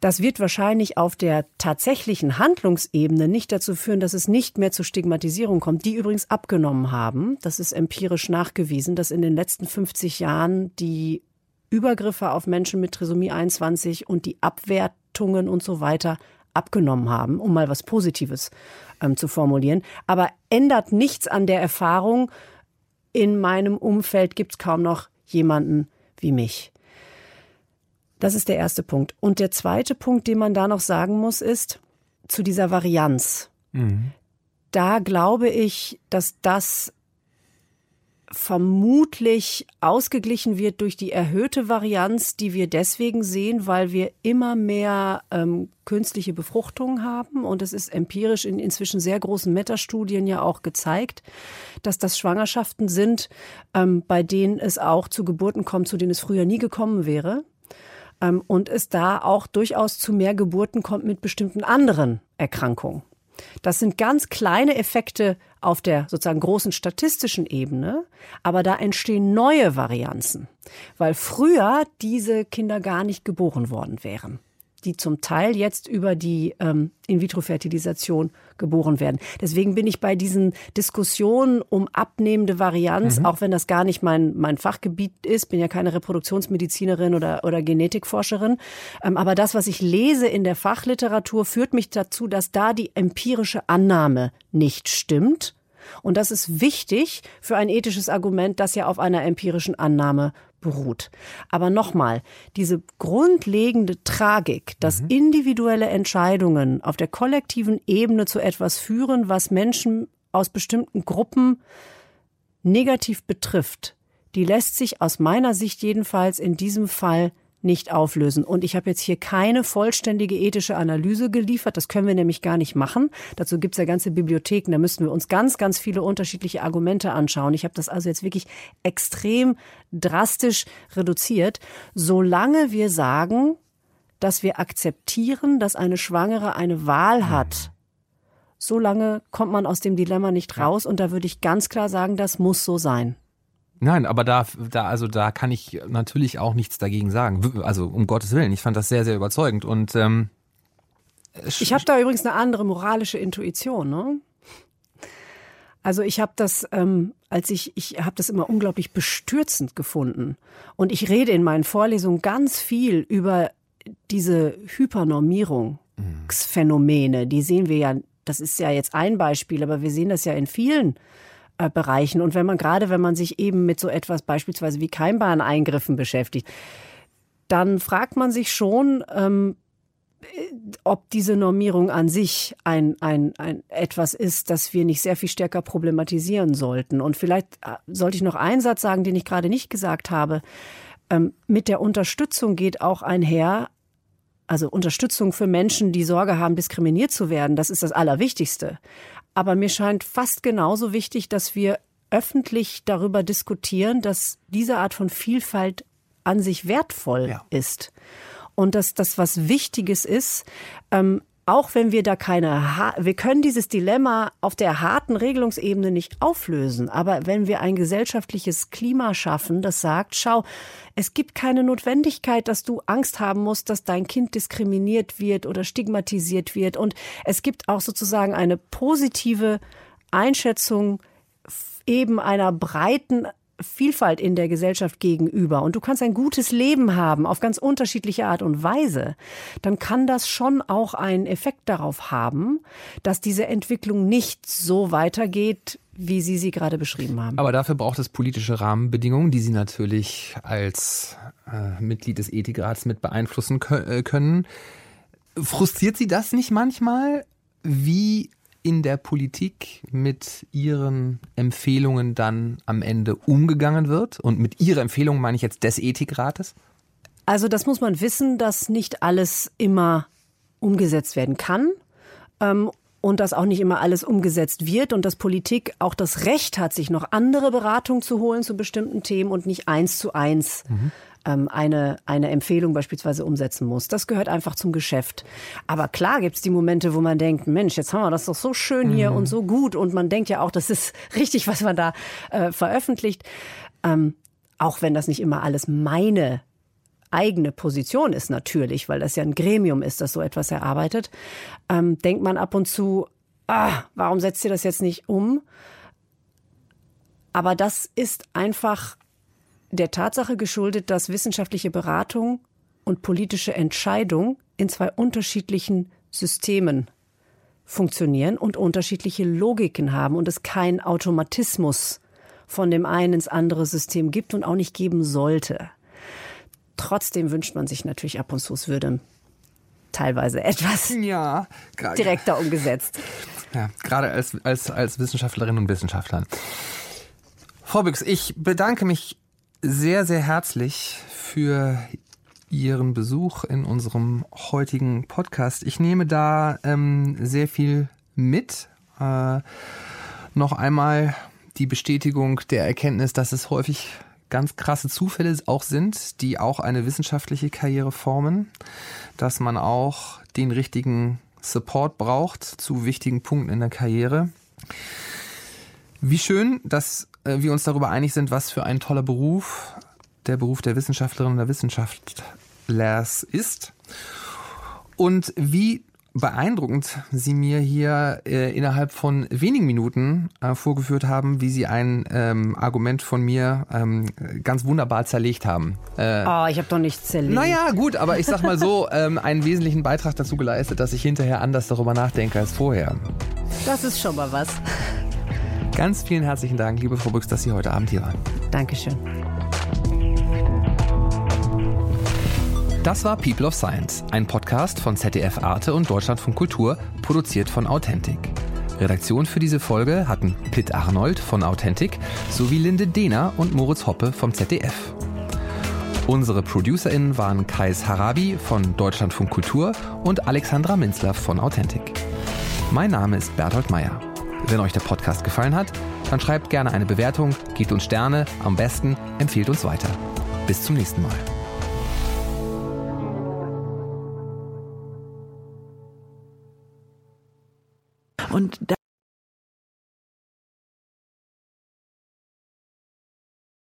Das wird wahrscheinlich auf der tatsächlichen Handlungsebene nicht dazu führen, dass es nicht mehr zur Stigmatisierung kommt, die übrigens abgenommen haben. Das ist empirisch nachgewiesen, dass in den letzten 50 Jahren die Übergriffe auf Menschen mit Trisomie 21 und die Abwertungen und so weiter abgenommen haben, um mal was Positives ähm, zu formulieren. Aber ändert nichts an der Erfahrung, in meinem Umfeld gibt es kaum noch jemanden wie mich. Das ist der erste Punkt. Und der zweite Punkt, den man da noch sagen muss, ist zu dieser Varianz. Mhm. Da glaube ich, dass das vermutlich ausgeglichen wird durch die erhöhte Varianz, die wir deswegen sehen, weil wir immer mehr ähm, künstliche Befruchtung haben. Und es ist empirisch in inzwischen sehr großen Metastudien ja auch gezeigt, dass das Schwangerschaften sind, ähm, bei denen es auch zu Geburten kommt, zu denen es früher nie gekommen wäre. ähm, und es da auch durchaus zu mehr Geburten kommt mit bestimmten anderen Erkrankungen. Das sind ganz kleine Effekte auf der sozusagen großen statistischen Ebene, aber da entstehen neue Varianzen, weil früher diese Kinder gar nicht geboren worden wären die zum Teil jetzt über die ähm, In-vitro-Fertilisation geboren werden. Deswegen bin ich bei diesen Diskussionen um abnehmende Varianz, mhm. auch wenn das gar nicht mein, mein Fachgebiet ist, bin ja keine Reproduktionsmedizinerin oder, oder Genetikforscherin. Ähm, aber das, was ich lese in der Fachliteratur, führt mich dazu, dass da die empirische Annahme nicht stimmt. Und das ist wichtig für ein ethisches Argument, das ja auf einer empirischen Annahme beruht. Aber nochmal, diese grundlegende Tragik, dass mhm. individuelle Entscheidungen auf der kollektiven Ebene zu etwas führen, was Menschen aus bestimmten Gruppen negativ betrifft, die lässt sich aus meiner Sicht jedenfalls in diesem Fall nicht auflösen. Und ich habe jetzt hier keine vollständige ethische Analyse geliefert. Das können wir nämlich gar nicht machen. Dazu gibt es ja ganze Bibliotheken. Da müssten wir uns ganz, ganz viele unterschiedliche Argumente anschauen. Ich habe das also jetzt wirklich extrem drastisch reduziert. Solange wir sagen, dass wir akzeptieren, dass eine Schwangere eine Wahl hat, solange kommt man aus dem Dilemma nicht raus. Und da würde ich ganz klar sagen, das muss so sein. Nein, aber da, da, also da kann ich natürlich auch nichts dagegen sagen. Also um Gottes Willen, ich fand das sehr, sehr überzeugend. Und ähm, ich habe da übrigens eine andere moralische Intuition. Ne? Also ich habe das, ähm, als ich, ich habe das immer unglaublich bestürzend gefunden. Und ich rede in meinen Vorlesungen ganz viel über diese Hypernormierungsphänomene. Die sehen wir ja, das ist ja jetzt ein Beispiel, aber wir sehen das ja in vielen äh, Bereichen. Und wenn man gerade, wenn man sich eben mit so etwas beispielsweise wie Keimbahneingriffen beschäftigt, dann fragt man sich schon, ähm, ob diese Normierung an sich ein, ein, ein etwas ist, das wir nicht sehr viel stärker problematisieren sollten. Und vielleicht äh, sollte ich noch einen Satz sagen, den ich gerade nicht gesagt habe. Ähm, mit der Unterstützung geht auch einher, also Unterstützung für Menschen, die Sorge haben, diskriminiert zu werden. Das ist das Allerwichtigste. Aber mir scheint fast genauso wichtig, dass wir öffentlich darüber diskutieren, dass diese Art von Vielfalt an sich wertvoll ja. ist. Und dass das was Wichtiges ist, ähm, auch wenn wir da keine, ha wir können dieses Dilemma auf der harten Regelungsebene nicht auflösen. Aber wenn wir ein gesellschaftliches Klima schaffen, das sagt, schau, es gibt keine Notwendigkeit, dass du Angst haben musst, dass dein Kind diskriminiert wird oder stigmatisiert wird. Und es gibt auch sozusagen eine positive Einschätzung eben einer breiten Vielfalt in der Gesellschaft gegenüber und du kannst ein gutes Leben haben auf ganz unterschiedliche Art und Weise, dann kann das schon auch einen Effekt darauf haben, dass diese Entwicklung nicht so weitergeht, wie Sie sie gerade beschrieben haben. Aber dafür braucht es politische Rahmenbedingungen, die Sie natürlich als äh, Mitglied des Ethikrats mit beeinflussen äh, können. Frustriert Sie das nicht manchmal? Wie in der Politik mit Ihren Empfehlungen dann am Ende umgegangen wird? Und mit Ihrer Empfehlung meine ich jetzt des Ethikrates? Also das muss man wissen, dass nicht alles immer umgesetzt werden kann. Ähm, und dass auch nicht immer alles umgesetzt wird und dass Politik auch das Recht hat, sich noch andere Beratungen zu holen zu bestimmten Themen und nicht eins zu eins mhm ähm, eine, eine Empfehlung beispielsweise umsetzen muss. Das gehört einfach zum Geschäft. Aber klar gibt es die Momente, wo man denkt, Mensch, jetzt haben wir das doch so schön hier mhm. und so gut und man denkt ja auch, das ist richtig, was man da äh, veröffentlicht. Ähm, auch wenn das nicht immer alles meine eigene Position ist natürlich, weil das ja ein Gremium ist, das so etwas erarbeitet, ähm, denkt man ab und zu, ah, warum setzt ihr das jetzt nicht um? Aber das ist einfach der Tatsache geschuldet, dass wissenschaftliche Beratung und politische Entscheidung in zwei unterschiedlichen Systemen funktionieren und unterschiedliche Logiken haben und es keinen Automatismus von dem einen ins andere System gibt und auch nicht geben sollte. Trotzdem wünscht man sich natürlich ab und zu, es würde teilweise etwas ja, direkter umgesetzt. Ja, gerade als, als, als Wissenschaftlerinnen und Wissenschaftlern. Frau Büchs, ich bedanke mich sehr, sehr herzlich für Ihren Besuch in unserem heutigen Podcast. Ich nehme da ähm, sehr viel mit. Äh, noch einmal die Bestätigung der Erkenntnis, dass es häufig ganz krasse Zufälle auch sind, die auch eine wissenschaftliche Karriere formen, dass man auch den richtigen Support braucht zu wichtigen Punkten in der Karriere. Wie schön, dass wir uns darüber einig sind, was für ein toller Beruf der Beruf der Wissenschaftlerin und der Wissenschaftlers ist. Und wie beeindruckend Sie mir hier äh, innerhalb von wenigen Minuten äh, vorgeführt haben, wie Sie ein ähm, Argument von mir ähm, ganz wunderbar zerlegt haben. Äh, oh, ich habe doch nichts zerlegt. Naja, gut, aber ich sag mal so, ähm, einen wesentlichen Beitrag dazu geleistet, dass ich hinterher anders darüber nachdenke als vorher. Das ist schon mal was. Ganz vielen herzlichen Dank, liebe Frau Büchs, dass Sie heute Abend hier waren. Dankeschön. Das war People of Science, ein Podcast von ZDF Arte und Deutschlandfunk Kultur, produziert von Authentic. Redaktion für diese Folge hatten Pitt Arnold von Authentic sowie Linde Dehner und Moritz Hoppe vom ZDF. Unsere ProducerInnen waren Kais Harabi von Deutschlandfunk Kultur und Alexandra Minzler von Authentic. Mein Name ist Berthold Meyer. Wenn euch der Podcast gefallen hat, dann schreibt gerne eine Bewertung, gebt uns Sterne, am besten empfiehlt uns weiter. Bis zum nächsten Mal. Und